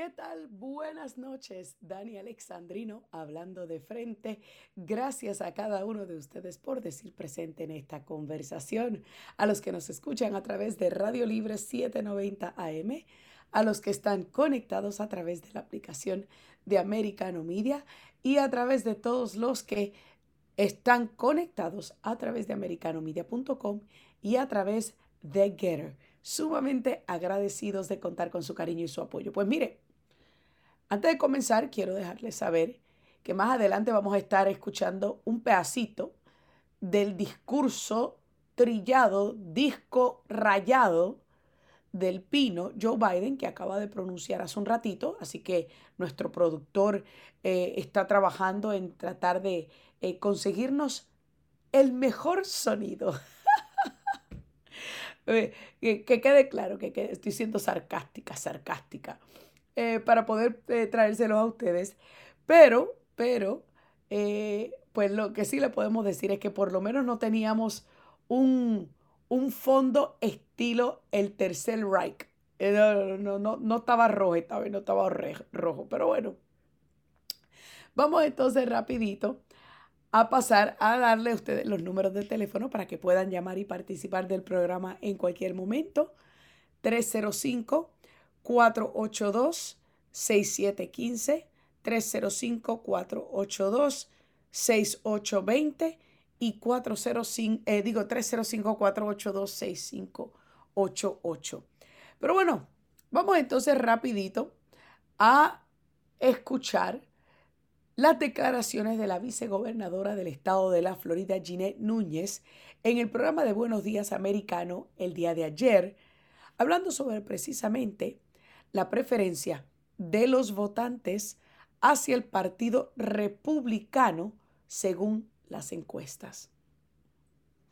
¿Qué tal? Buenas noches, Dani Alexandrino hablando de frente. Gracias a cada uno de ustedes por decir presente en esta conversación. A los que nos escuchan a través de Radio Libre 790 AM, a los que están conectados a través de la aplicación de Americano Media y a través de todos los que están conectados a través de americanomedia.com y a través de Getter sumamente agradecidos de contar con su cariño y su apoyo. Pues mire, antes de comenzar, quiero dejarles saber que más adelante vamos a estar escuchando un pedacito del discurso trillado, disco rayado del pino Joe Biden que acaba de pronunciar hace un ratito. Así que nuestro productor eh, está trabajando en tratar de eh, conseguirnos el mejor sonido. Eh, que, quede claro que, estoy siendo sarcástica, sarcástica, eh, para poder eh, traérselos a ustedes. Pero, pero, pues lo que sí le podemos decir es que por lo menos no teníamos un, un fondo estilo el tercer Reich. No, no, no, no estaba rojo esta vez, no estaba rojo, pero bueno. Vamos entonces rapidito a pasar a darle a ustedes los números de teléfono para que puedan llamar y participar del programa en cualquier momento. 305-482-6715, 305-482-6820 y 405, eh, digo 305-482-6588. Pero bueno, vamos entonces rapidito a escuchar las declaraciones de la vicegobernadora del estado de la Florida, Ginette Núñez, en el programa de Buenos Días Americano el día de ayer, hablando sobre precisamente la preferencia de los votantes hacia el Partido Republicano según las encuestas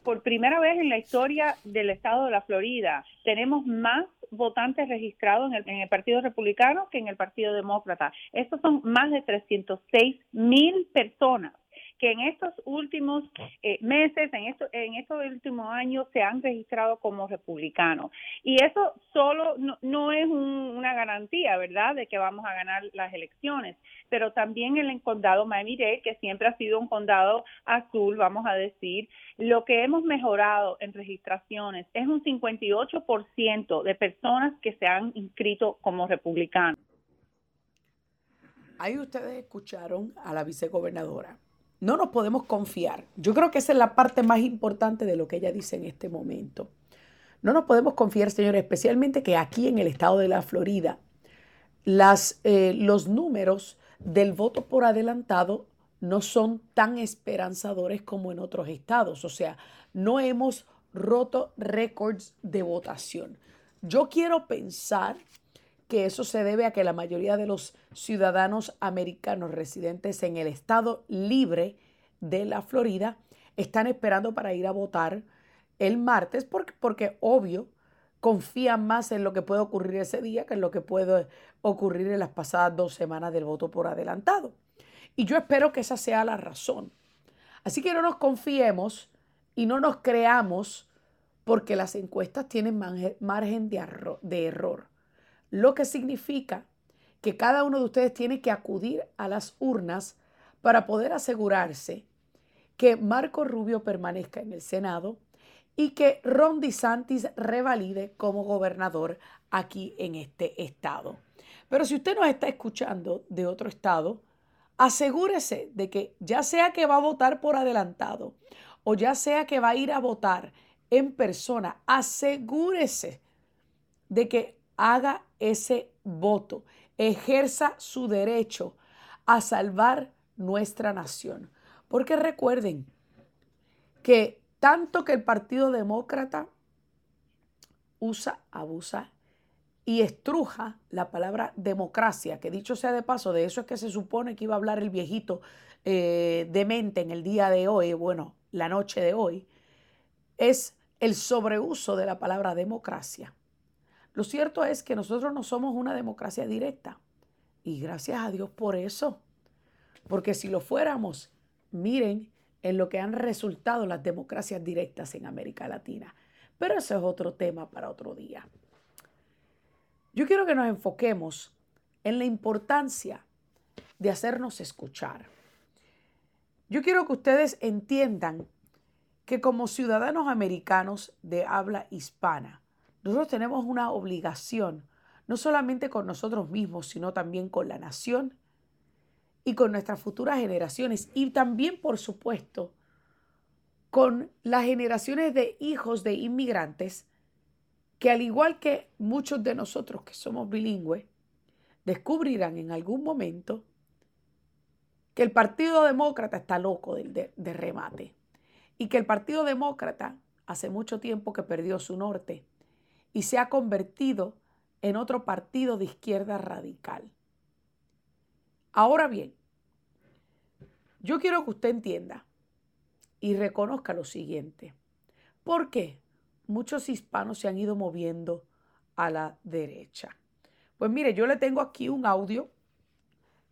por primera vez en la historia del estado de la Florida tenemos más votantes registrados en el, Partido Republicano que en el Partido Demócrata. Estos son más de 306 mil personas que en estos últimos eh, meses, en, esto, en estos últimos años, se han registrado como republicanos. Y eso solo no, es una garantía, ¿verdad?, de que vamos a ganar las elecciones, pero también en el condado Miami-Dade, que siempre ha sido un condado azul, vamos a decir, lo que hemos mejorado en registraciones es un 58% de personas que se han inscrito como republicanos. Ahí ustedes escucharon a la vicegobernadora no nos podemos confiar. Yo creo que esa es la parte más importante de lo que ella dice en este momento. No nos podemos confiar, señores, especialmente que aquí en el estado de la Florida, eh, los números del voto por adelantado no son tan esperanzadores como en otros estados. O sea, no hemos roto récords de votación. Yo quiero pensar que eso se debe a que la mayoría de los ciudadanos americanos residentes en el estado libre de la Florida están esperando para ir a votar el martes porque, obvio confían más en lo que puede ocurrir ese día que en lo que puede ocurrir en las pasadas dos semanas del voto por adelantado. Y yo espero que esa sea la razón. Así que no nos confiemos y no nos creamos porque las encuestas tienen margen de error lo que significa que cada uno de ustedes tiene que acudir a las urnas para poder asegurarse que Marco Rubio permanezca en el Senado y que Ron DeSantis revalide como gobernador aquí en este estado. Pero si usted nos está escuchando de otro estado, asegúrese de que ya sea que va a votar por adelantado o ya sea que va a ir a votar en persona, asegúrese de que haga ese voto, ejerza su derecho a salvar nuestra nación. Porque recuerden que tanto que el Partido Demócrata usa, abusa y estruja la palabra democracia, que dicho sea de paso, de eso es que se supone que iba a hablar el viejito eh, demente en el día de hoy, bueno, la noche de hoy, es el sobreuso de la palabra democracia. Lo cierto es que nosotros no somos una democracia directa. Y gracias a Dios por eso. Porque si lo fuéramos, miren en lo que han resultado las democracias directas en América Latina. Pero eso es otro tema para otro día. Yo quiero que nos enfoquemos en la importancia de hacernos escuchar. Yo quiero que ustedes entiendan que como ciudadanos americanos de habla hispana, nosotros tenemos una obligación, no solamente con nosotros mismos, sino también con la nación y con nuestras futuras generaciones. Y también, por supuesto, con las generaciones de hijos de inmigrantes que al igual que muchos de nosotros que somos bilingües, descubrirán en algún momento que el Partido Demócrata está loco de, remate y que el Partido Demócrata hace mucho tiempo que perdió su norte y se ha convertido en otro partido de izquierda radical. Ahora bien, yo quiero que usted entienda y reconozca lo siguiente. ¿Por qué muchos hispanos se han ido moviendo a la derecha? Pues mire, yo le tengo aquí un audio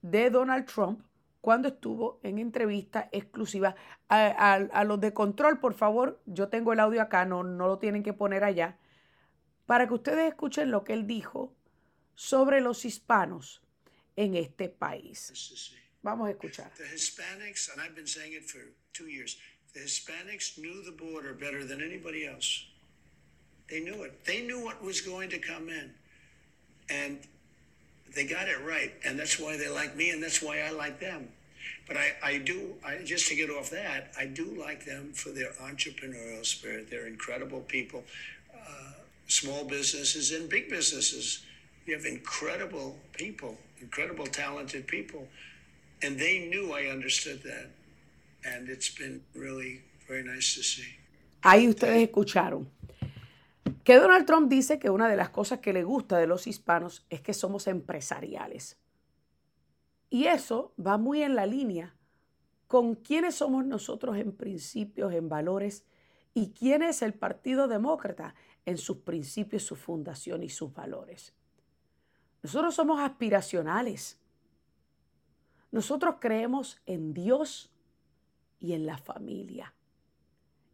de Donald Trump cuando estuvo en entrevista exclusiva. A, los de control, por favor, yo tengo el audio acá, no, no lo tienen que poner allá, para que ustedes escuchen lo que él dijo sobre los hispanos en este país. Vamos a escuchar. The Hispanics, and I've been saying it for two years, the Hispanics knew the border better than anybody else. They knew it. They knew what was going to come in. And they got it right. And that's why they like me, and that's why I like them. But I, I do, I, just to get off that, I do like them for their entrepreneurial spirit. They're incredible people, small businesses and big businesses. You have incredible people, incredible talented people. And they knew I understood that. And it's been really very nice to see. Ahí ustedes escucharon. Que Donald Trump dice que una de las cosas que le gusta de los hispanos es que somos empresariales. Y eso va muy en la línea con quiénes somos nosotros en principios, en valores, y quién es el Partido Demócrata en sus principios, su fundación y sus valores. Nosotros somos aspiracionales. Nosotros creemos en Dios y en la familia.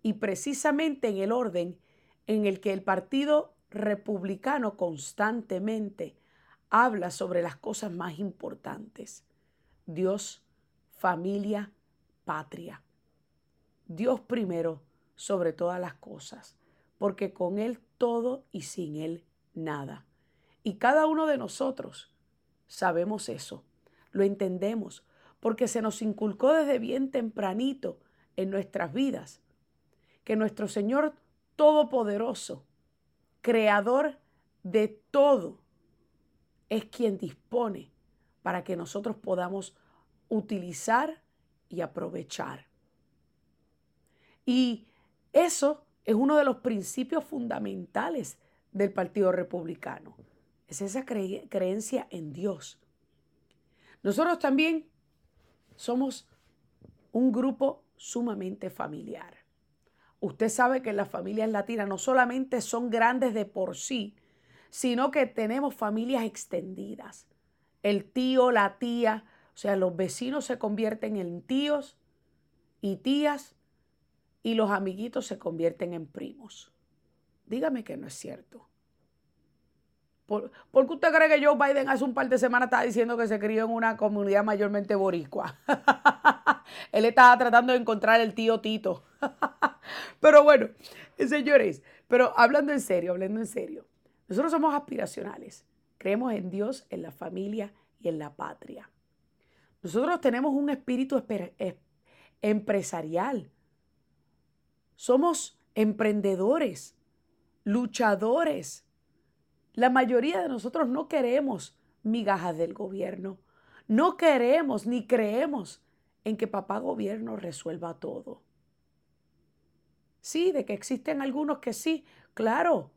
Y precisamente en el orden en el que el Partido Republicano constantemente habla sobre las cosas más importantes. Dios, familia, patria. Dios primero sobre todas las cosas, porque con Él todo y sin Él nada. Y cada uno de nosotros sabemos eso, lo entendemos, porque se nos inculcó desde bien tempranito en nuestras vidas que nuestro Señor Todopoderoso, creador de todo, es quien dispone para que nosotros podamos utilizar y aprovechar. Y eso es uno de los principios fundamentales del Partido Republicano. Es esa creencia en Dios. Nosotros también somos un grupo sumamente familiar. Usted sabe que las familias latinas no solamente son grandes de por sí, sino que tenemos familias extendidas. El tío, la tía, o sea, los vecinos se convierten en tíos y tías y los amiguitos se convierten en primos. Dígame que no es cierto. ¿Por, qué usted cree que Joe Biden hace un par de semanas estaba diciendo que se crió en una comunidad mayormente boricua? Él estaba tratando de encontrar el tío Tito. pero bueno, señores, pero hablando en serio, hablando en serio, nosotros somos aspiracionales. Creemos en Dios, en la familia y en la patria. Nosotros tenemos un espíritu empresarial. Somos emprendedores, luchadores. La mayoría de nosotros no queremos migajas del gobierno. No queremos ni creemos en que papá gobierno resuelva todo. Sí, de que existen algunos que sí, claro.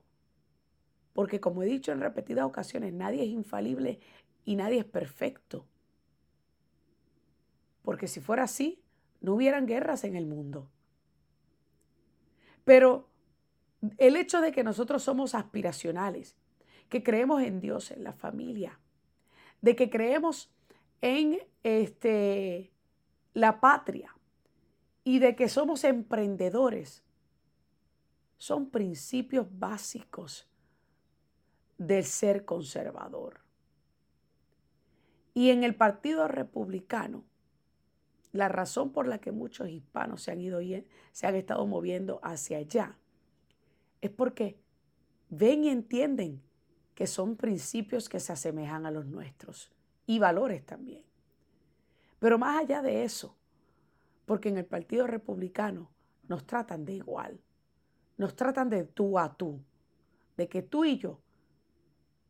Porque como he dicho en repetidas ocasiones, nadie es infalible y nadie es perfecto. Porque si fuera así, no hubieran guerras en el mundo. Pero el hecho de que nosotros somos aspiracionales, que creemos en Dios, en la familia, de que creemos en este la patria y de que somos emprendedores son principios básicos del ser conservador. Y en el Partido Republicano, la razón por la que muchos hispanos se han ido se han estado moviendo hacia allá es porque ven y entienden que son principios que se asemejan a los nuestros y valores también. Pero más allá de eso, porque en el Partido Republicano nos tratan de igual, nos tratan de tú a tú, de que tú y yo,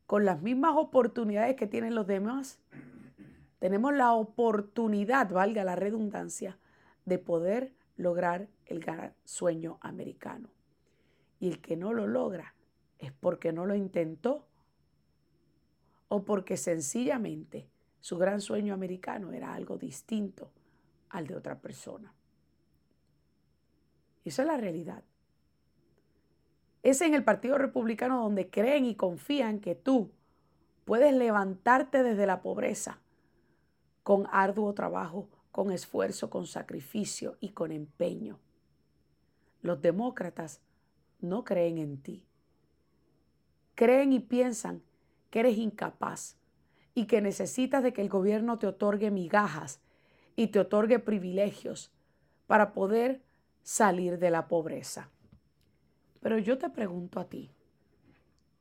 con las mismas oportunidades que tienen los demás, tenemos la oportunidad, valga la redundancia, de poder lograr el gran sueño americano. Y el que no lo logra es porque no lo intentó o porque sencillamente su gran sueño americano era algo distinto al de otra persona. Esa es la realidad. Es en el Partido Republicano donde creen y confían que tú puedes levantarte desde la pobreza con arduo trabajo, con esfuerzo, con sacrificio y con empeño. Los demócratas no creen en ti. Creen y piensan que eres incapaz y que necesitas de que el gobierno te otorgue migajas y te otorgue privilegios para poder salir de la pobreza. Pero yo te pregunto a ti,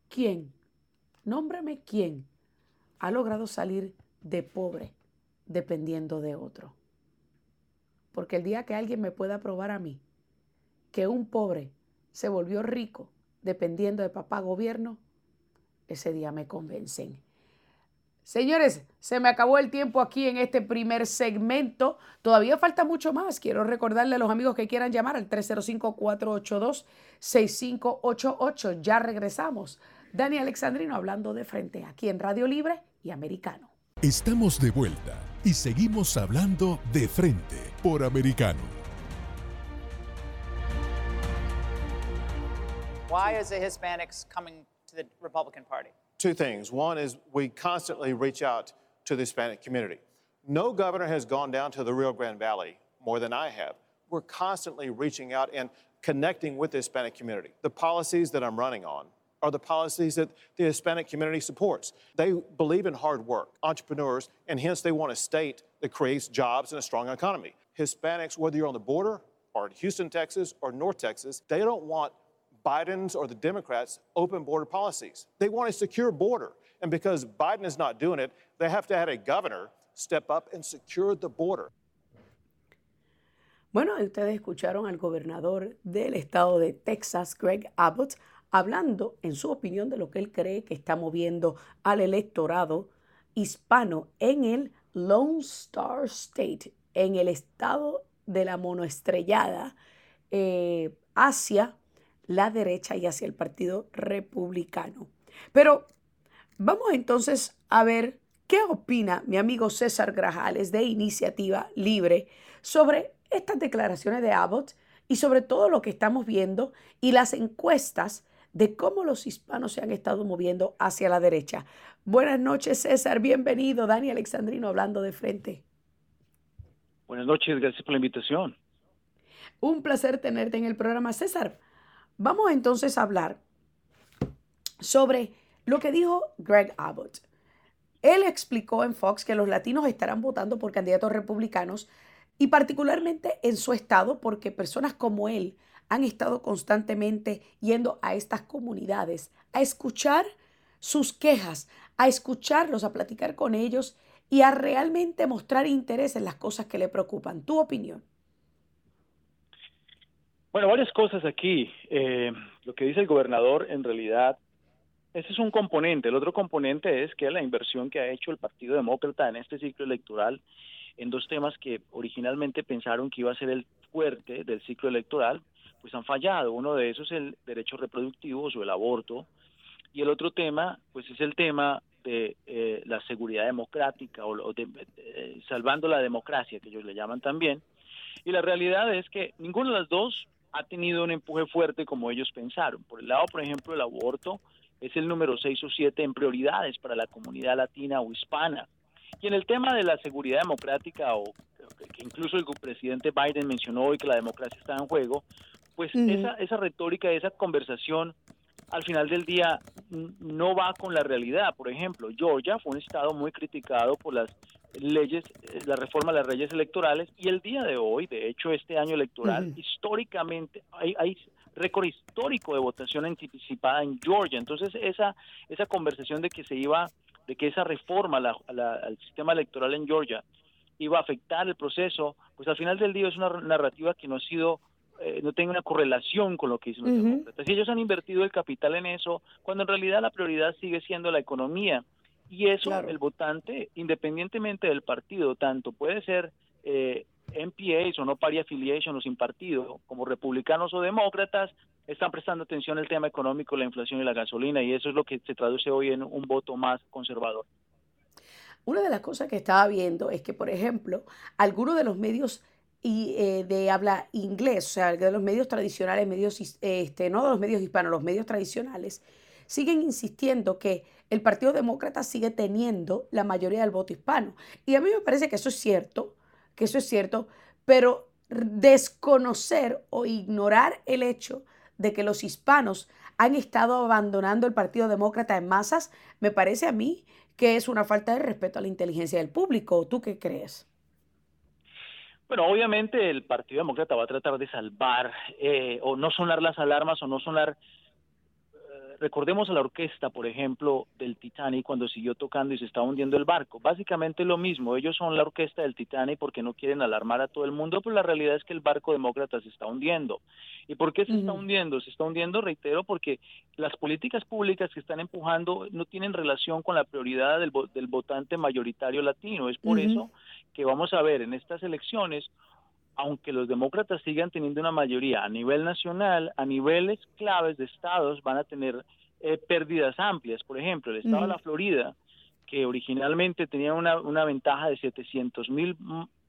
¿quién? Nómbrame quién ha logrado salir de pobre dependiendo de otro. Porque el día que alguien me pueda probar a mí que un pobre se volvió rico dependiendo de papá gobierno, ese día me convencen. Señores, se me acabó el tiempo aquí en este primer segmento. Todavía falta mucho más. Quiero recordarle a los amigos que quieran llamar al 305-482-6588. Ya regresamos. Dani Alexandrino hablando de frente aquí en Radio Libre y Americano. Estamos de vuelta y seguimos hablando de frente por Americano. Why is the Hispanics coming to the Republican Party? Two things. One is we constantly reach out to the Hispanic community. No governor has gone down to the Rio Grande Valley more than I have. We're constantly reaching out and connecting with the Hispanic community. The policies that I'm running on are the policies that the Hispanic community supports. They believe in hard work, entrepreneurs, and hence they want a state that creates jobs and a strong economy. Hispanics, whether you're on the border or in Houston, Texas, or North Texas, they don't want Biden's or the Democrats' open border policies. They want a secure border. And because Biden is not doing it, they have to have a governor step up and secure the border. Bueno, ustedes escucharon al gobernador del estado de Texas, Greg Abbott, hablando en su opinión de lo que él cree que está moviendo al electorado hispano en el Lone Star State, en el estado de la monoestrellada, eh, hacia la derecha y hacia el Partido Republicano. Pero vamos entonces a ver qué opina mi amigo César Grajales de Iniciativa Libre sobre estas declaraciones de Abbott y sobre todo lo que estamos viendo y las encuestas de cómo los hispanos se han estado moviendo hacia la derecha. Buenas noches, César. Bienvenido. Dani Alexandrino hablando de frente. Buenas noches. Gracias por la invitación. Un placer tenerte en el programa, César. Vamos entonces a hablar sobre lo que dijo Greg Abbott. Él explicó en Fox que los latinos estarán votando por candidatos republicanos y particularmente en su estado porque personas como él han estado constantemente yendo a estas comunidades a escuchar sus quejas, a escucharlos, a platicar con ellos y a realmente mostrar interés en las cosas que le preocupan. ¿Tu opinión? Bueno, varias cosas aquí. Eh, lo que dice el gobernador, en realidad, ese es un componente. El otro componente es que la inversión que ha hecho el Partido Demócrata en este ciclo electoral en dos temas que originalmente pensaron que iba a ser el fuerte del ciclo electoral, pues han fallado. Uno de esos es el derecho reproductivo o el aborto. Y el otro tema, pues es el tema de eh, la seguridad democrática o, de, eh, salvando la democracia, que ellos le llaman también. Y la realidad es que ninguno de las dos ha tenido un empuje fuerte como ellos pensaron. Por el lado, por ejemplo, el aborto es el número 6 o 7 en prioridades para la comunidad latina o hispana. Y en el tema de la seguridad democrática, o incluso el presidente Biden mencionó hoy que la democracia está en juego, pues esa, esa retórica, esa conversación al final del día no va con la realidad. Por ejemplo, Georgia fue un estado muy criticado por las leyes, eh, la reforma de las leyes electorales y el día de hoy, de hecho este año electoral, históricamente hay, hay récord histórico de votación anticipada en Georgia. Entonces esa, esa conversación de que se iba, de que esa reforma al sistema electoral en Georgia iba a afectar el proceso, pues al final del día es una narrativa que no ha sido eh, no tiene una correlación con lo que dicen los demócratas. Y ellos han invertido el capital en eso, cuando en realidad la prioridad sigue siendo la economía. Y eso el votante, independientemente del partido, tanto puede ser eh, MPAs o no party affiliation o sin partido, como republicanos o demócratas, están prestando atención al tema económico, la inflación y la gasolina, y eso es lo que se traduce hoy en un voto más conservador. Una de las cosas que estaba viendo es que, por ejemplo, algunos de los medios y, eh, de habla inglés, o sea, de los medios tradicionales, medios, este, no de los medios hispanos, los medios tradicionales, siguen insistiendo que el Partido Demócrata sigue teniendo la mayoría del voto hispano. Y a mí me parece que eso es cierto, que eso es cierto, pero desconocer o ignorar el hecho de que los hispanos han estado abandonando el Partido Demócrata en masas, me parece a mí que es una falta de respeto a la inteligencia del público. ¿Tú qué crees? Bueno, obviamente el Partido Demócrata va a tratar de salvar eh, o no sonar las alarmas o no sonar recordemos a la orquesta, por ejemplo, del Titanic cuando siguió tocando y se estaba hundiendo el barco. Básicamente lo mismo, ellos son la orquesta del Titanic porque no quieren alarmar a todo el mundo, pero la realidad es que el barco demócrata se está hundiendo. ¿Y por qué se está hundiendo? Se está hundiendo, reitero, porque las políticas públicas que están empujando no tienen relación con la prioridad del, votante mayoritario latino. Es por eso que vamos a ver en estas elecciones aunque los demócratas sigan teniendo una mayoría a nivel nacional, a niveles claves de estados van a tener eh, pérdidas amplias. Por ejemplo, el estado de la Florida, que originalmente tenía una, una ventaja de 700 mil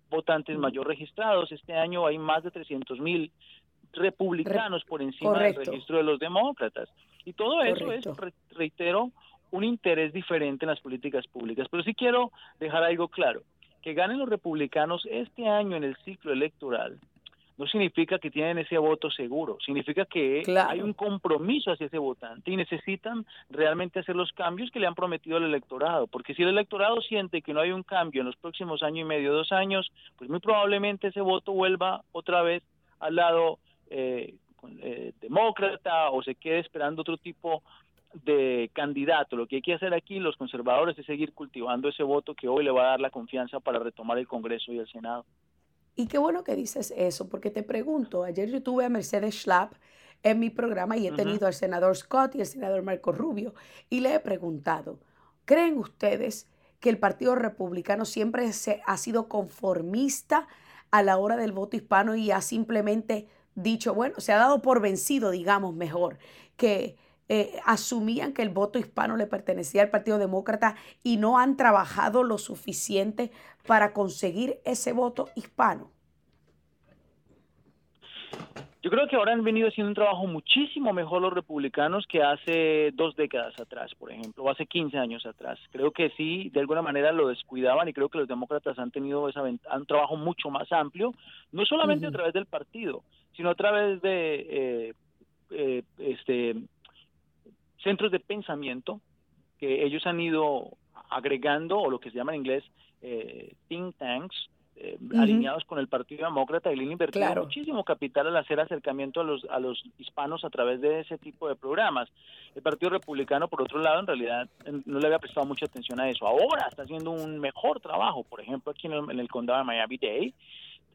votantes mayor registrados, este año hay más de 300 mil republicanos por encima del registro de los demócratas. Y todo eso es, reitero, un interés diferente en las políticas públicas. Pero sí quiero dejar algo claro que ganen los republicanos este año en el ciclo electoral no significa que tienen ese voto seguro, significa que hay un compromiso hacia ese votante y necesitan realmente hacer los cambios que le han prometido al electorado, porque si el electorado siente que no hay un cambio en los próximos año y medio, dos años, pues muy probablemente ese voto vuelva otra vez al lado eh, eh, demócrata o se quede esperando otro tipo de candidato. Lo que hay que hacer aquí los conservadores es seguir cultivando ese voto que hoy le va a dar la confianza para retomar el Congreso y el Senado. Y qué bueno que dices eso, porque te pregunto, ayer yo tuve a Mercedes Schlapp en mi programa y he tenido al senador Scott y al senador Marco Rubio y le he preguntado, ¿creen ustedes que el Partido Republicano siempre se, ha sido conformista a la hora del voto hispano y ha simplemente dicho, bueno, se ha dado por vencido, digamos mejor, que eh, asumían que el voto hispano le pertenecía al Partido Demócrata y no han trabajado lo suficiente para conseguir ese voto hispano? Yo creo que ahora han venido haciendo un trabajo muchísimo mejor los republicanos que hace dos décadas atrás, por ejemplo, o hace 15 años atrás. Creo que sí, de alguna manera lo descuidaban y creo que los demócratas han tenido esa, un trabajo mucho más amplio, no solamente a través del partido, sino a través de eh, eh, este, centros de pensamiento que ellos han ido agregando, o lo que se llama en inglés eh, think tanks, eh, alineados con el Partido Demócrata y le han invertido muchísimo capital al hacer acercamiento a los, a los hispanos a través de ese tipo de programas. El Partido Republicano, por otro lado, en realidad no le había prestado mucha atención a eso. Ahora está haciendo un mejor trabajo. Por ejemplo, aquí en el, en el condado de Miami-Dade,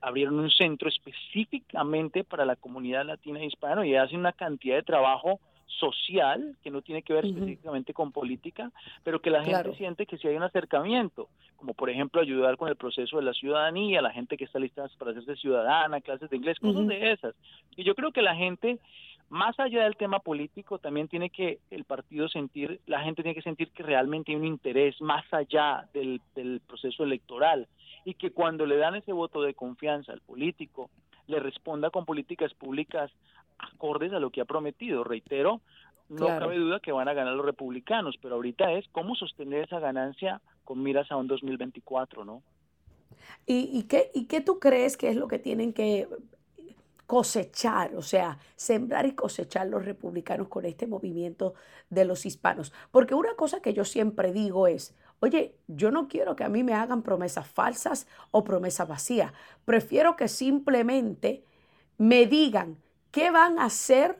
abrieron un centro específicamente para la comunidad latina y hispana y hacen una cantidad de trabajo social, que no tiene que ver específicamente con política, pero que la gente siente que si hay un acercamiento, como por ejemplo ayudar con el proceso de la ciudadanía, la gente que está lista para hacerse ciudadana, clases de inglés, cosas de esas. Y yo creo que la gente, más allá del tema político, también tiene que el partido sentir, la gente tiene que sentir que realmente hay un interés más allá del, del proceso electoral y que cuando le dan ese voto de confianza al político, le responda con políticas públicas acordes a lo que ha prometido. Reitero, no cabe duda que van a ganar los republicanos, pero ahorita es cómo sostener esa ganancia con miras a un 2024, ¿no? ¿Y, y, qué, ¿Y qué tú crees que es lo que tienen que cosechar, o sea, sembrar y cosechar los republicanos con este movimiento de los hispanos. Porque una cosa que yo siempre digo es, oye, yo no quiero que a mí me hagan promesas falsas o promesas vacías. Prefiero que simplemente me digan qué van a hacer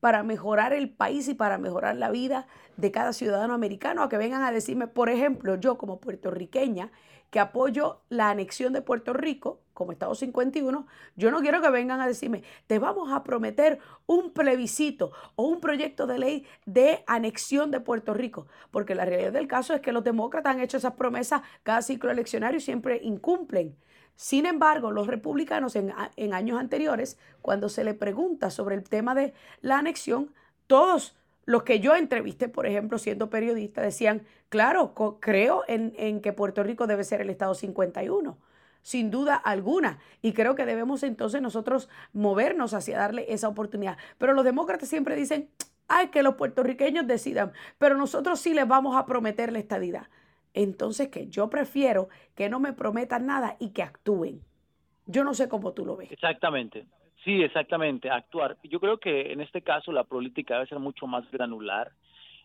para mejorar el país y para mejorar la vida de cada ciudadano americano, a que vengan a decirme, por ejemplo, yo como puertorriqueña, que apoyo la anexión de Puerto Rico como Estado 51, yo no quiero que vengan a decirme, te vamos a prometer un plebiscito o un proyecto de ley de anexión de Puerto Rico, porque la realidad del caso es que los demócratas han hecho esas promesas cada ciclo eleccionario y siempre incumplen. Sin embargo, los republicanos en, años anteriores, cuando se le pregunta sobre el tema de la anexión, todos los que yo entrevisté, por ejemplo, siendo periodista, decían, claro, creo en, en, que Puerto Rico debe ser el Estado 51, sin duda alguna. Y creo que debemos entonces nosotros movernos hacia darle esa oportunidad. Pero los demócratas siempre dicen, ay, que los puertorriqueños decidan, pero nosotros sí les vamos a prometer la estadidad. Entonces, que yo prefiero que no me prometan nada y que actúen. Yo no sé cómo tú lo ves. Exactamente. Sí, exactamente, actuar. Yo creo que en este caso la política debe ser mucho más granular.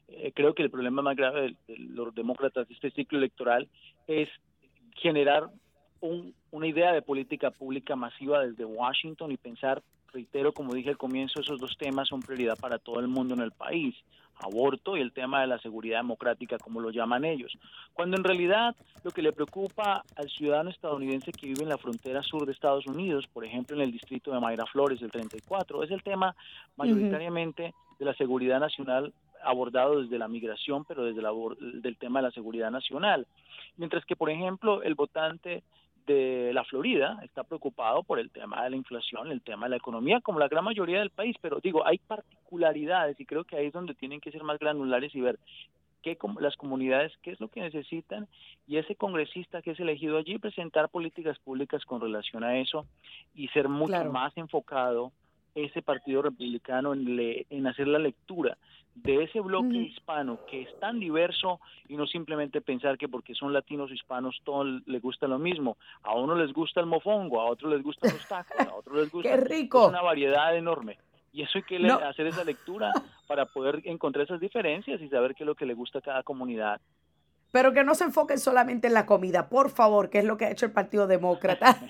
Eh, creo que el problema más grave de, los demócratas de este ciclo electoral es generar una idea de política pública masiva desde Washington y pensar, reitero, como dije al comienzo, esos dos temas son prioridad para todo el mundo en el país aborto y el tema de la seguridad democrática, como lo llaman ellos. Cuando en realidad lo que le preocupa al ciudadano estadounidense que vive en la frontera sur de Estados Unidos, por ejemplo en el distrito de Mayra Flores del 34, es el tema mayoritariamente de la seguridad nacional abordado desde la migración, pero desde el del tema de la seguridad nacional. Mientras que, por ejemplo, el votante de la Florida está preocupado por el tema de la inflación, el tema de la economía, como la gran mayoría del país, pero digo, hay particularidades y creo que ahí es donde tienen que ser más granulares y ver qué las comunidades qué es lo que necesitan y ese congresista que es elegido allí presentar políticas públicas con relación a eso y ser mucho más enfocado ese partido republicano en, en hacer la lectura de ese bloque hispano que es tan diverso y no simplemente pensar que porque son latinos hispanos todo les gusta lo mismo. A uno les gusta el mofongo, a otro les gustan los tacos, a otro les gusta ¡Qué rico! una variedad enorme. Y eso hay que hacer esa lectura para poder encontrar esas diferencias y saber qué es lo que le gusta a cada comunidad. Pero que no se enfoquen solamente en la comida, por favor, que es lo que ha hecho el Partido Demócrata.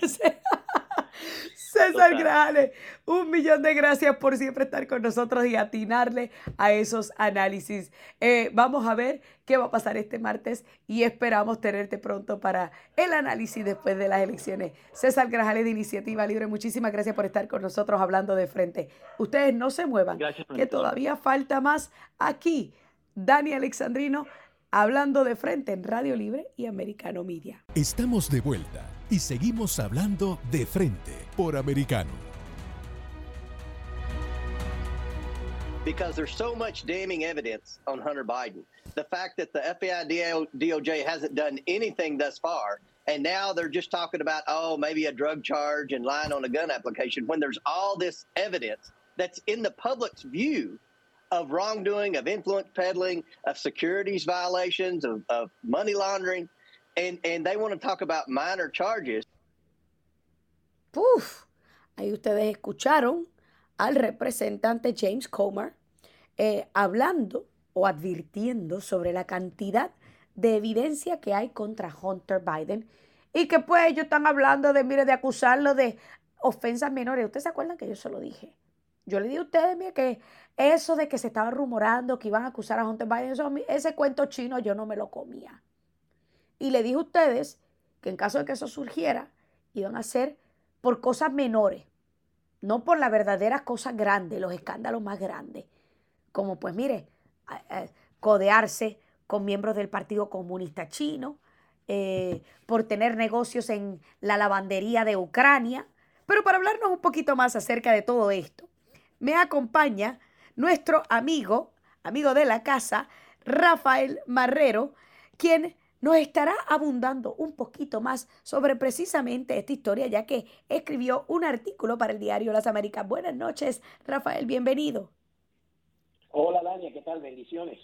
César Grajales, un millón de gracias por siempre estar con nosotros y atinarle a esos análisis. Eh, vamos a ver qué va a pasar este martes y esperamos tenerte pronto para el análisis después de las elecciones. César Grajales de Iniciativa Libre, muchísimas gracias por estar con nosotros hablando de frente. Ustedes no se muevan, que todavía falta más aquí. Dani Alexandrino hablando de frente en Radio Libre y Americano Media. Estamos de vuelta y seguimos hablando de frente por Americano. Because there's so much damning evidence on Hunter Biden. The fact that the FBI DOJ hasn't done anything thus far, and now they're just talking about, oh, maybe a drug charge and lying on a gun application, when there's all this evidence that's in the public's view of wrongdoing, of influence peddling, of securities violations, of, of money laundering and and they want to talk about minor charges. Uf, ahí ustedes escucharon al representante James Comer eh, hablando o advirtiendo sobre la cantidad de evidencia que hay contra Hunter Biden y que pues ellos están hablando de, mire, de acusarlo de ofensas menores. ¿Ustedes se acuerdan que yo se lo dije? Yo le dije a ustedes, mire, que eso de que se estaba rumorando que iban a acusar a Hunter Biden, ese cuento chino yo no me lo comía. Y le dije a ustedes que en caso de que eso surgiera, iban a ser por cosas menores, no por las verdaderas cosas grandes, los escándalos más grandes. Como pues mire, codearse con miembros del Partido Comunista Chino, eh, por tener negocios en la lavandería de Ucrania. Pero para hablarnos un poquito más acerca de todo esto, me acompaña nuestro amigo, amigo de la casa, Rafael Marrero, quien nos estará abundando un poquito más sobre precisamente esta historia, ya que escribió un artículo para el diario Las Américas. Buenas noches, Rafael, bienvenido. Hola, Dania, ¿qué tal? Bendiciones.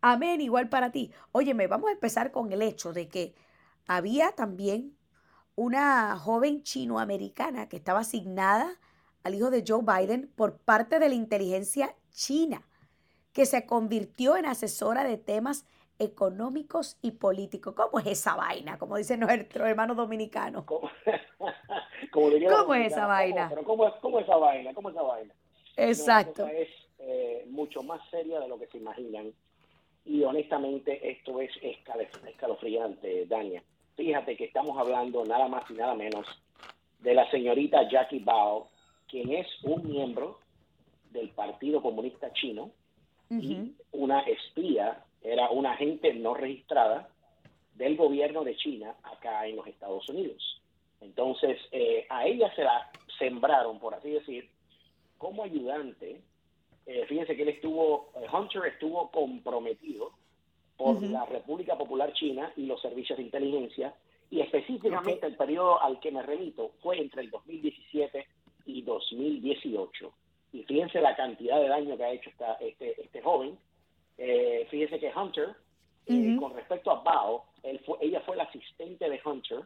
Amén, igual para ti. Óyeme, vamos a empezar con el hecho de que había también una joven chinoamericana que estaba asignada al hijo de Joe Biden por parte de la inteligencia china, que se convirtió en asesora de temas económicos y políticos. ¿Cómo es esa vaina? Como dicen nuestros hermanos dominicanos. ¿Cómo, ¿Cómo es esa vaina? ¿Cómo, pero ¿cómo, es, ¿Cómo es esa vaina? ¿Cómo es esa vaina? Exacto. No, es eh, mucho más seria de lo que se imaginan. Y honestamente esto es escalofriante, Dania. Fíjate que estamos hablando nada más y nada menos de la señorita Jackie Bao, quien es un miembro del Partido Comunista Chino y una no registrada del gobierno de China acá en los Estados Unidos. Entonces, eh, a ella se la sembraron, por así decir, como ayudante. Eh, fíjense que él estuvo, eh, Hunter estuvo comprometido por la República Popular China y los servicios de inteligencia, y específicamente el periodo al que me remito fue entre el 2017 y 2018. Y fíjense la cantidad de daño que ha hecho esta, este, este joven. Eh, fíjense que Hunter, eh, con respecto a Bao, él fue, ella fue la asistente de Hunter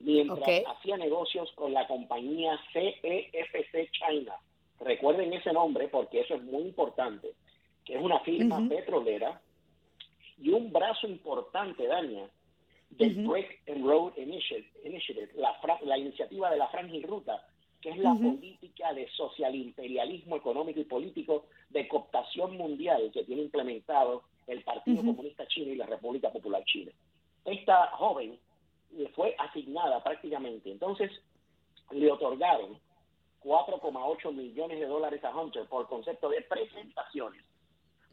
mientras hacía negocios con la compañía CEFC China. Recuerden ese nombre porque eso es muy importante, que es una firma petrolera y un brazo importante, Dania, del Break and Road Initiative, la, la iniciativa de la franja y ruta, que es la política de social imperialismo económico y político de cooptación mundial que tiene implementado el Partido Comunista Chino y la República Popular China. Esta joven le fue asignada prácticamente, entonces le otorgaron 4,8 millones de dólares a Hunter por concepto de presentaciones,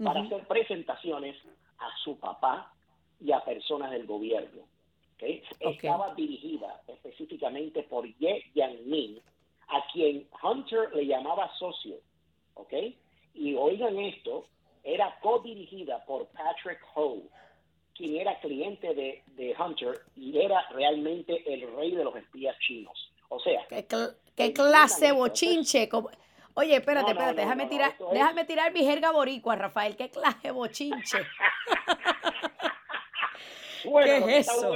para hacer presentaciones a su papá y a personas del gobierno. Estaba dirigida específicamente por Ye Jianmin, a quien Hunter le llamaba socio. ¿ok? Y oigan esto, era co-dirigida por Patrick Ho, quien era cliente de, de, Hunter y era realmente el rey de los espías chinos. O sea, qué, qué clase bochinche. Oye, espérate, espérate, déjame tirar, déjame tirar mi jerga boricua, Rafael, qué clase bochinche. ¿Qué es eso?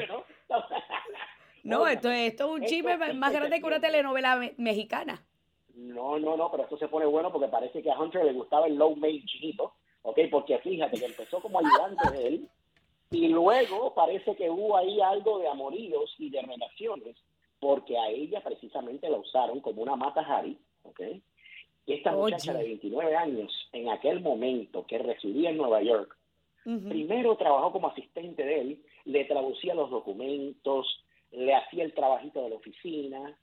no, esto, esto es un chisme más grande que una telenovela mexicana. No, no, no, pero esto se pone bueno porque parece que a Hunter le gustaba el low made chiquito, ¿ok? Porque fíjate que empezó como ayudante de él y luego parece que hubo ahí algo de amoríos y de relaciones porque a ella precisamente la usaron como una mata Harry, ¿ok? Y esta muchacha de 29 años, en aquel momento que residía en Nueva York, primero trabajó como asistente de él, le traducía los documentos, le hacía el trabajito de la oficina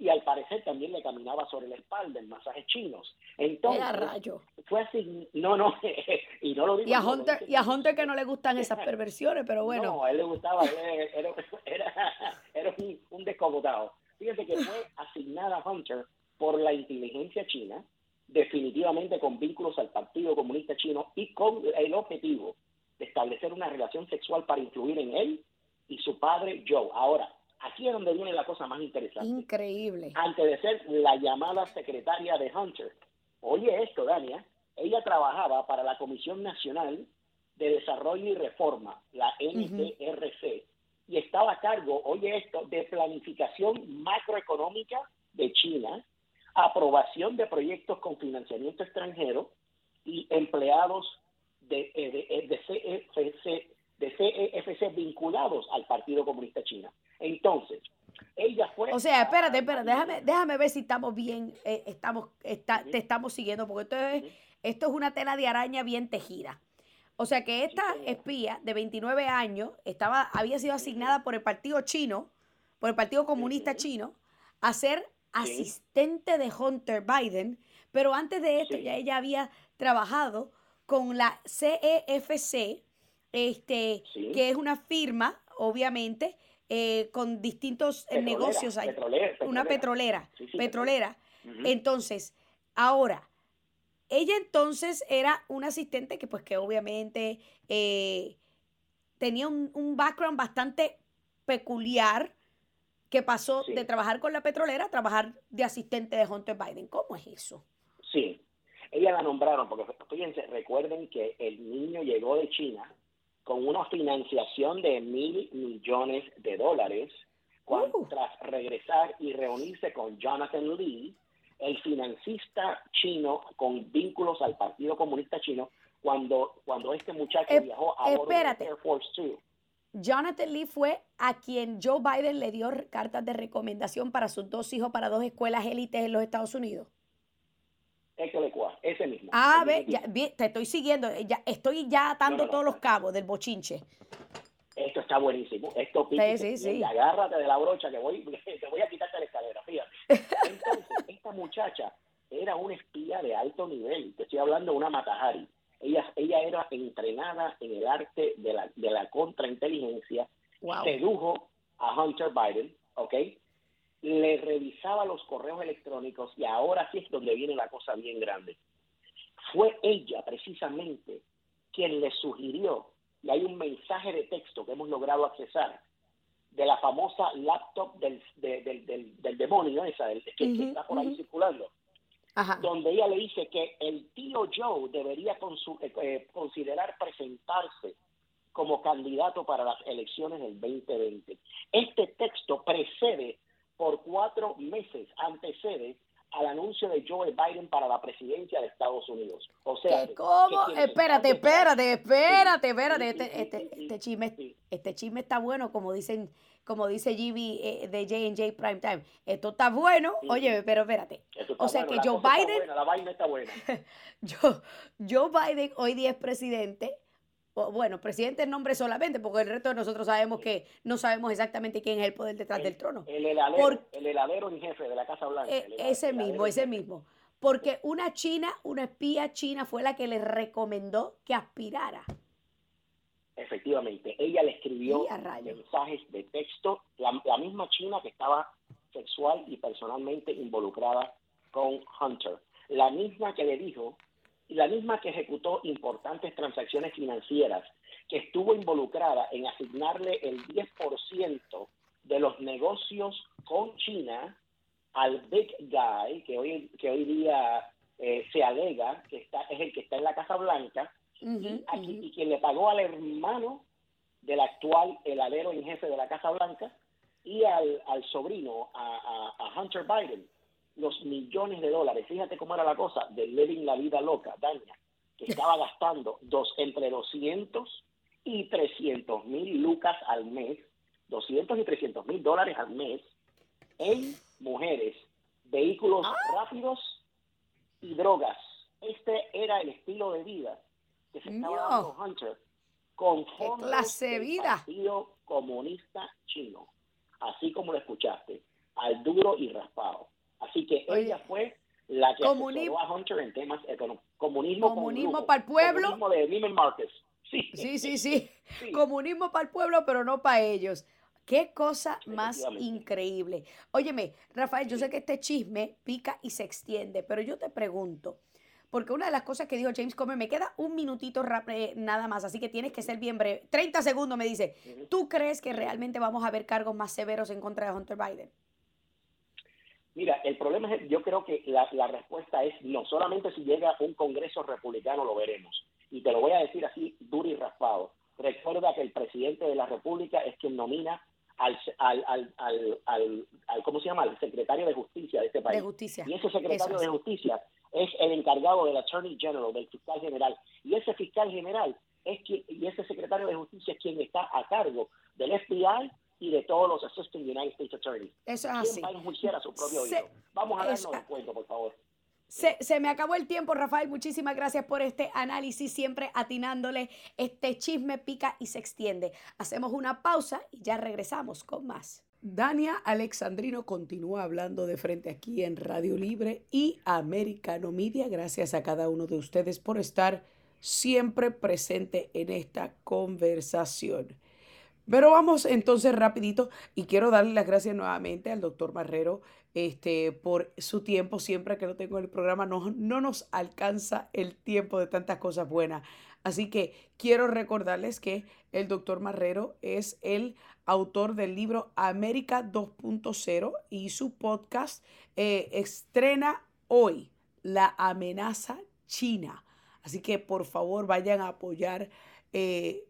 y al parecer también le caminaba sobre la espalda en masajes chinos. Entonces, rayo. fue así, no, no, y no lo digo. Y a, Hunter, y a Hunter que no le gustan esas perversiones, pero bueno. No, a él le gustaba, era, era, un, un descomodado. Fíjense que fue asignada a Hunter por la inteligencia china, definitivamente con vínculos al Partido Comunista Chino y con el objetivo de establecer una relación sexual para influir en él y su padre Joe. Ahora, aquí es donde viene la cosa más interesante. Increíble. Antes de ser la llamada secretaria de Hunter, oye esto, Dania, ella trabajaba para la Comisión Nacional de Desarrollo y Reforma, la NDRC, y estaba a cargo, oye esto, de planificación macroeconómica de China, aprobación de proyectos con financiamiento extranjero y empleados de, eh, de, eh, de, CEFC, de CEFC vinculados al Partido Comunista China. Entonces, ella fue... O sea, espérate, espérate, déjame, déjame ver si estamos bien, eh, estamos, está, te estamos siguiendo, porque esto es, esto es una tela de araña bien tejida. O sea que esta espía de 29 años estaba, había sido asignada por el Partido Chino, por el Partido Comunista Chino, a ser asistente de Hunter Biden, pero antes de esto ya ella había trabajado con la CEFC, este, que es una firma, obviamente, eh, con distintos eh, negocios ahí. Una petrolera, petrolera. Entonces, ahora, ella entonces era una asistente que pues que obviamente eh, tenía un, un, background bastante peculiar que pasó de trabajar con la petrolera a trabajar de asistente de Hunter Biden. ¿Cómo es eso? Sí, ella la nombraron, porque fíjense, recuerden que el niño llegó de China con una financiación de mil millones de dólares cuando, uh. tras regresar y reunirse con Jonathan Lee, el financista chino con vínculos al Partido Comunista Chino cuando, cuando este muchacho Eh, viajó a espérate. Air Force Two. Jonathan Lee fue a quien Joe Biden le dio cartas de recomendación para sus dos hijos para dos escuelas élites en los Estados Unidos. Ese mismo. Ah, ve, ya, te estoy siguiendo, eh, ya, estoy ya atando No, no, no. todos los cabos del bochinche. Esto está buenísimo. Esto Sí, sí, sí. Agárrate de la brocha que voy, te voy a quitarte la escalera, fíjate. Entonces, esta muchacha era una espía de alto nivel. Te estoy hablando de una Matahari. Ella, ella era entrenada en el arte de la, de la contrainteligencia. Wow. Sedujo a Hunter Biden, ¿ok? Le revisaba los correos electrónicos y ahora sí es donde viene la cosa bien grande. Fue ella precisamente quien le sugirió, y hay un mensaje de texto que hemos logrado accesar, de la famosa laptop del, de- del, del, del demonio, esa, del- que, que Ujú, está por ahí ujú. circulando, Ajá. donde ella le dice que el tío Joe debería eh, eh, considerar presentarse como candidato para las elecciones del 2020. Este texto precede por cuatro meses, antecede al anuncio de Joe Biden para la presidencia de Estados Unidos. O sea, ¿Qué, ¿Cómo? que Espérate, espérate, espérate, espérate. sí, Este, este, sí, este chisme, sí. este chisme está bueno, como dicen, como dice GB eh, de J&J Primetime. Esto está bueno. Oye, pero espérate. O sea bueno, que Joe Biden- buena, la vaina está buena. Joe, Joe Biden hoy día es presidente. Bueno, presidente en nombre solamente, porque el resto de nosotros sabemos que no sabemos exactamente quién es el poder detrás del trono. El heladero, Por- el heladero en jefe de la Casa Blanca. Eh, ese mismo, ese mismo. Porque una china, una espía china fue la que le recomendó que aspirara. Efectivamente, ella le escribió Y mensajes de texto, la, la misma china que estaba sexual y personalmente involucrada con Hunter, la misma que le dijo, y la misma que ejecutó importantes transacciones financieras, que estuvo involucrada en asignarle el 10% de los negocios con China al big guy, que hoy, que hoy día eh, se alega que está, es el que está en la Casa Blanca, y, aquí- ujú. y quien le pagó al hermano del actual heladero en jefe de la Casa Blanca y al, al sobrino, a, a- a Hunter Biden, los millones de dólares. Fíjate cómo era la cosa de Living la Vida Loca, Daña, que estaba gastando dos, entre 200 y 300 mil lucas al mes, 200 y 300 mil dólares al mes en mujeres, vehículos rápidos y drogas. Este era el estilo de vida que se estaba dando Hunter con clase de del vida! Partido Comunista Chino, así como lo escuchaste, al duro y raspado. Así que Oye, ella fue la que comuni- asesoró a Hunter en temas económicos. Comunismo, con Comunismo lujo. pa'l pueblo. Comunismo de Neiman Marcus. Sí, Sí, sí, sí. Sí. Comunismo para el pueblo, pero no para ellos. Qué cosa más increíble. Óyeme, Rafael, yo sé que este chisme pica y se extiende, pero yo te pregunto, porque una de las cosas que dijo James Comer, me queda un minutito rap- eh, nada más, así que tienes que ser bien breve. 30 segundos me dice. ¿tú crees que realmente vamos a ver cargos más severos en contra de Hunter Biden? Mira, el problema es, yo creo que la, la respuesta es no, solamente si llega un Congreso republicano lo veremos. Y te lo voy a decir así, duro y raspado. Recuerda que el presidente de la República es quien nomina al, al, al, al, al- al- ¿cómo se llama? Al secretario de Justicia de este país. De justicia. Y ese secretario Eso de. Justicia es el encargado del Attorney General, del fiscal general. Y ese fiscal general es quien, y ese secretario de Justicia es quien está a cargo del FBI y de todos los Assistant United States Attorneys. Eso es ¿Quién así. va a enjuiciar a su propio Se-? Vamos a darnos el cuento, por favor. Se, se me acabó el tiempo, Rafael. Muchísimas gracias por este análisis, siempre atinándole. Este chisme pica y se extiende. Hacemos una pausa y ya regresamos con más. Dania Alexandrino continúa hablando de frente aquí en Radio Libre y Americano Media. Gracias a cada uno de ustedes por estar siempre presente en esta conversación. Pero vamos entonces rapidito y quiero darle las gracias nuevamente al doctor Marrero este, por su tiempo. Siempre que lo tengo en el programa no, no nos alcanza el tiempo de tantas cosas buenas. Así que quiero recordarles que el doctor Marrero es el autor del libro América 2.0 y su podcast eh, estrena hoy La amenaza china. Así que por favor vayan a apoyar eh,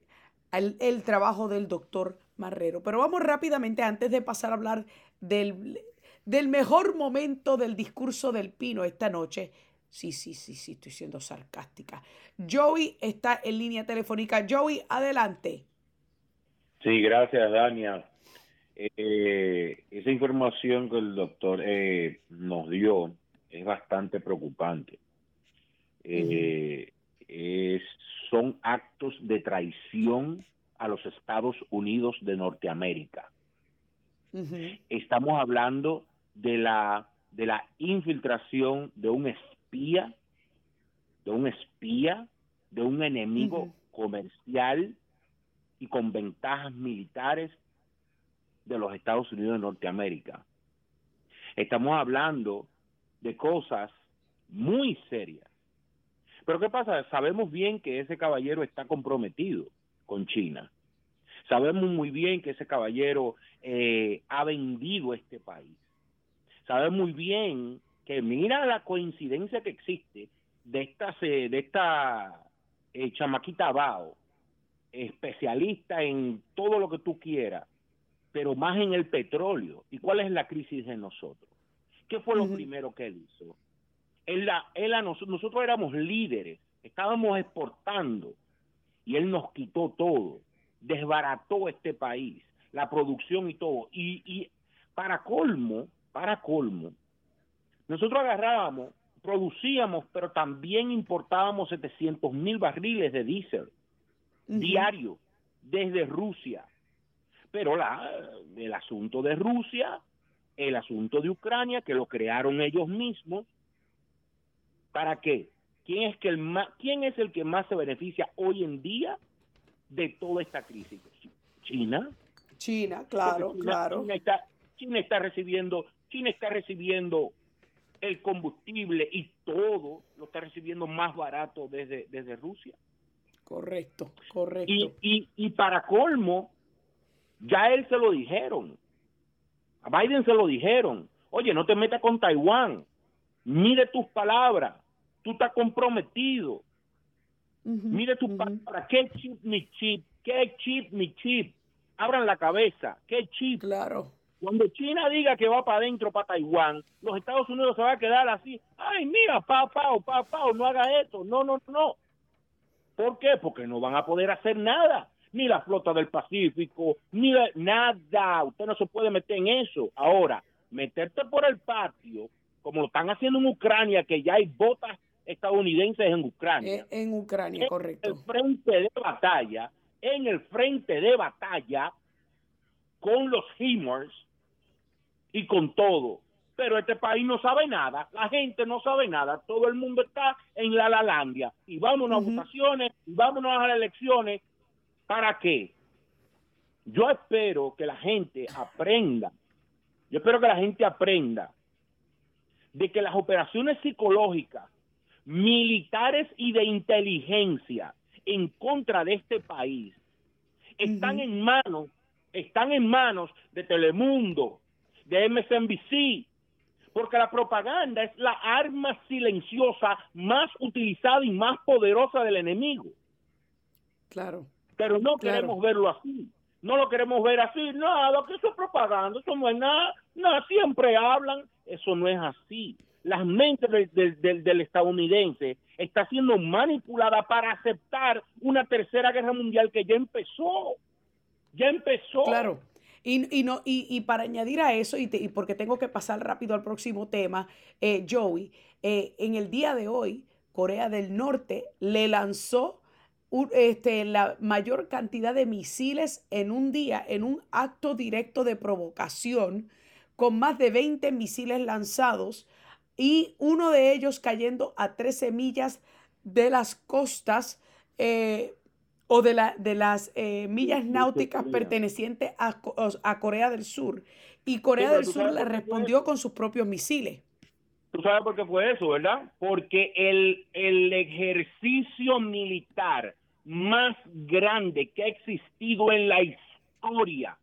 el trabajo del doctor Marrero. Pero vamos rápidamente, antes de pasar a hablar del, del mejor momento del discurso del Pino esta noche. Sí, sí, sí, sí, estoy siendo sarcástica. Joey está en línea telefónica. Joey, adelante. Sí, gracias, Dania. Eh, esa información que el doctor eh, nos dio es bastante preocupante. Eh, es, son actos de traición a los Estados Unidos de Norteamérica. Estamos hablando de la, de la infiltración de un espía, de un espía, de un enemigo comercial y con ventajas militares de los Estados Unidos de Norteamérica. Estamos hablando de cosas muy serias. Pero ¿qué pasa? Sabemos bien que ese caballero está comprometido con China. Sabemos muy bien que ese caballero eh, ha vendido este país. Sabemos muy bien que mira la coincidencia que existe de esta, de esta eh, chamaquita Bao, especialista en todo lo que tú quieras, pero más en el petróleo. ¿Y cuál es la crisis de nosotros? ¿Qué fue lo primero que él hizo? Él, él a nosotros éramos líderes, estábamos exportando y él nos quitó todo, desbarató este país, la producción y todo. Y, y para colmo, para colmo, nosotros agarrábamos, producíamos, pero también importábamos 700 mil barriles de diésel diario desde Rusia. Pero la, el asunto de Rusia, el asunto de Ucrania, que lo crearon ellos mismos, ¿para qué? ¿Quién es, que el más, ¿Quién es el que más se beneficia hoy en día de toda esta crisis? China. China, claro, claro. China está, China está recibiendo, China está recibiendo el combustible y todo lo está recibiendo más barato desde, desde Rusia. Correcto, correcto. Y, y, y para colmo, ya él se lo dijeron. A Biden se lo dijeron. Oye, no te metas con Taiwán. Mire tus palabras. Tú estás comprometido. Mire tus palabras. ¿Qué chip ni chip? ¿Qué chip ni chip? Abran la cabeza. ¿Qué chip? Claro. Cuando China diga que va para adentro, para Taiwán, los Estados Unidos se va a quedar así. Ay, mira, pa, pao, pa, pao, no haga esto. No, no, no. ¿Por qué? Porque no van a poder hacer nada ni la flota del Pacífico, ni nada. Usted no se puede meter en eso. Ahora, meterte por el patio, como lo están haciendo en Ucrania, que ya hay botas estadounidenses en Ucrania. Eh, en, Ucrania, correcto. En el frente de batalla, en el frente de batalla, con los HIMARS y con todo. Pero este país no sabe nada, la gente no sabe nada, todo el mundo está en la Lalandia. Y vámonos a votaciones, y vámonos a las elecciones, ¿Para qué? Yo espero que la gente aprenda, yo espero que la gente aprenda de que las operaciones psicológicas, militares y de inteligencia en contra de este país están en manos, están en manos de Telemundo, de MSNBC, porque la propaganda es la arma silenciosa más utilizada y más poderosa del enemigo. Claro pero no queremos verlo así. No lo queremos ver así, nada, que eso es propaganda, eso no es nada, nada, siempre hablan, eso no es así. Las mentes del, del, estadounidense está siendo manipulada para aceptar una tercera guerra mundial que ya empezó, ya empezó. Claro. Y, y, no, y, y, para añadir a eso, y, y, porque tengo que pasar rápido al próximo tema, eh, Joey, eh, en el día de hoy, Corea del Norte le lanzó este, la mayor cantidad de misiles en un día, en un acto directo de provocación, con más de 20 misiles lanzados y uno de ellos cayendo a 13 millas de las costas eh, o de, la, de las eh, millas náuticas pertenecientes a, a, Corea del Sur. Y Corea del Sur le respondió con sus propios misiles. Tú sabes por qué fue eso, ¿verdad? Porque el, el ejercicio militar más grande que ha existido en la historia,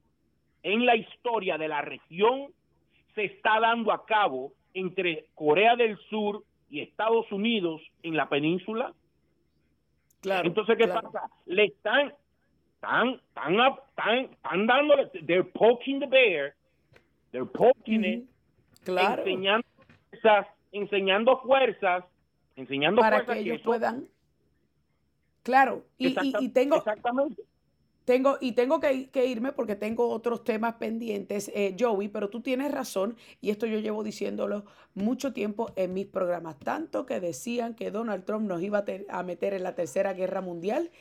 en la historia de la región, se está dando a cabo entre Corea del Sur y Estados Unidos en la península. Claro, Entonces, ¿qué pasa? Le están, están, están, están, dándole, they're poking the bear, they're poking it, Claro. enseñando fuerzas, enseñando fuerzas, enseñando para fuerzas que ellos puedan. Claro, y, y- Exacta- y tengo, exactamente. tengo, y tengo que, que irme porque tengo otros temas pendientes, eh, Joey, pero tú tienes razón, y esto yo llevo diciéndolo mucho tiempo en mis programas, tanto que decían que Donald Trump nos iba a, a meter en la tercera guerra mundial,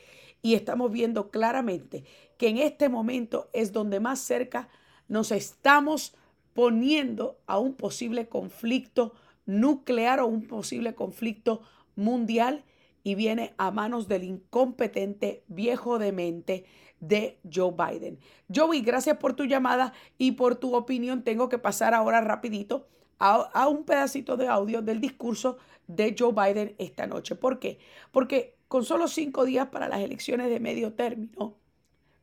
y estamos viendo claramente que en este momento es donde más cerca nos estamos poniendo a un posible conflicto nuclear o un posible conflicto mundial y viene a manos del incompetente viejo de mente de Joe Biden. Joey, gracias por tu llamada y por tu opinión. Tengo que pasar ahora rapidito a, a un pedacito de audio del discurso de Joe Biden esta noche. ¿Por qué? Porque con solo cinco días para las elecciones de medio término,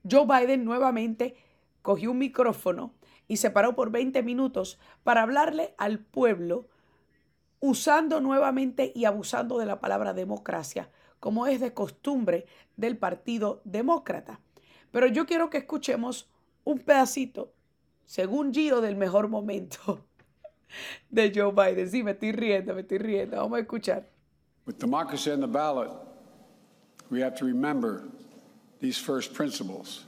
Joe Biden nuevamente cogió un micrófono y se paró por 20 minutos para hablarle al pueblo usando nuevamente y abusando de la palabra democracia, como es de costumbre del Partido Demócrata. Pero yo quiero que escuchemos un pedacito, según Gio, del mejor momento de Joe Biden. Sí, me estoy riendo, me estoy riendo. Vamos a escuchar. With democracy on the ballot, we have to remember these first principles.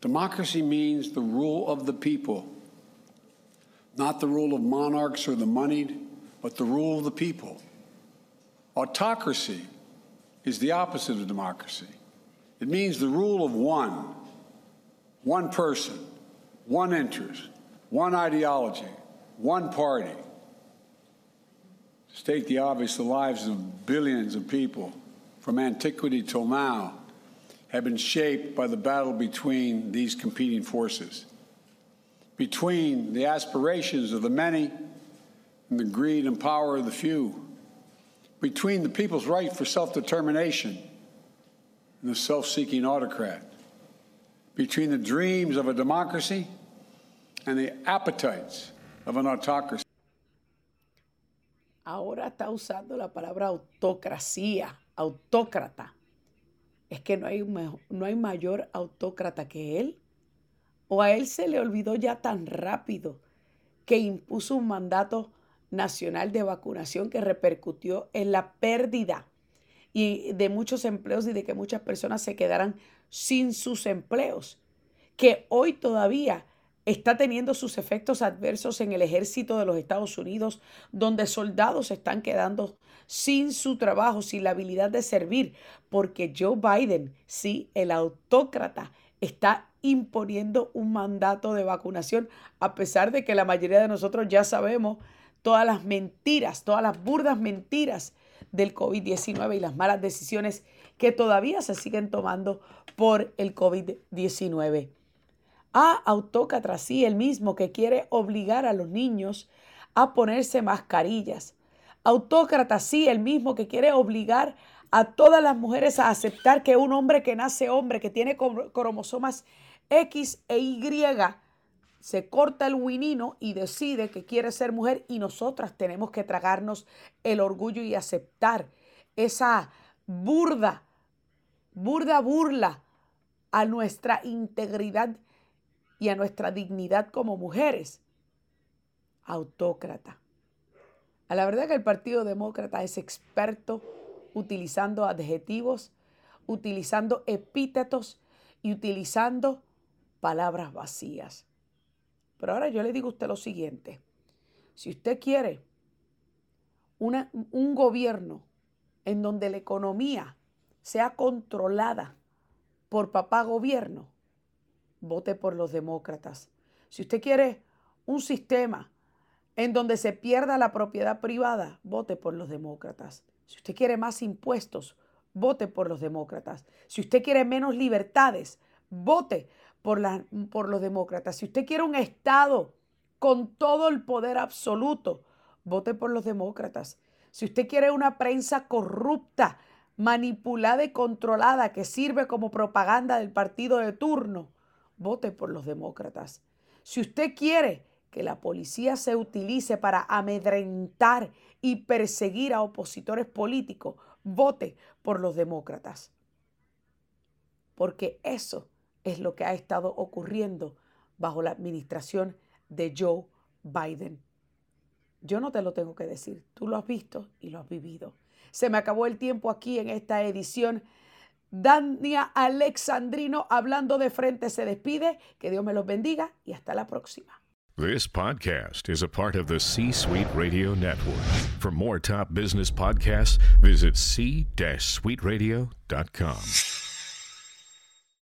Democracy means the rule of the people, not the rule of monarchs or the moneyed, but the rule of the people. Autocracy is the opposite of democracy. It means the rule of one, one person, one interest, one ideology, one party. To state the obvious, the lives of billions of people from antiquity till now have been shaped by the battle between these competing forces, between the aspirations of the many the greed and power of the few, between the people's right for self determination and the self seeking autocrat, between the dreams of a democracy and the appetites of an autocracy. Ahora está usando la palabra autocracia, autócrata. Es que no hay, no hay mayor autócrata que él. O a él se le olvidó ya tan rápido que impuso un mandato nacional de vacunación que repercutió en la pérdida y de muchos empleos y de que muchas personas se quedaran sin sus empleos, que hoy todavía está teniendo sus efectos adversos en el ejército de los Estados Unidos, donde soldados están quedando sin su trabajo, sin la habilidad de servir, porque Joe Biden, sí, el autócrata, está imponiendo un mandato de vacunación, a pesar de que la mayoría de nosotros ya sabemos todas las mentiras, todas las burdas mentiras del COVID-19 y las malas decisiones que todavía se siguen tomando por el COVID-19. Ah, autócrata, sí, el mismo que quiere obligar a los niños a ponerse mascarillas. Autócrata, sí, el mismo que quiere obligar a todas las mujeres a aceptar que un hombre que nace hombre, que tiene crom- cromosomas X e Y, se corta el winino y decide que quiere ser mujer y nosotras tenemos que tragarnos el orgullo y aceptar esa burda, burda burla a nuestra integridad y a nuestra dignidad como mujeres. Autócrata. A la verdad que el Partido Demócrata es experto utilizando adjetivos, utilizando epítetos y utilizando palabras vacías. Pero ahora yo le digo a usted lo siguiente. Si usted quiere un gobierno en donde la economía sea controlada por papá gobierno, vote por los demócratas. Si usted quiere un sistema en donde se pierda la propiedad privada, vote por los demócratas. Si usted quiere más impuestos, vote por los demócratas. Si usted quiere menos libertades, vote por, por los demócratas. Si usted quiere un Estado con todo el poder absoluto, vote por los demócratas. Si usted quiere una prensa corrupta, manipulada y controlada que sirve como propaganda del partido de turno, vote por los demócratas. Si usted quiere que la policía se utilice para amedrentar y perseguir a opositores políticos, vote por los demócratas. Porque eso es lo que ha estado ocurriendo bajo la administración de Joe Biden. Yo no te lo tengo que decir, tú lo has visto y lo has vivido. Se me acabó el tiempo aquí en esta edición. Dania Alexandrino hablando de frente se despide. Que Dios me los bendiga y hasta la próxima. This podcast is a part of the C Suite Radio Network. For more top business podcasts, visit c-suiteradio.com.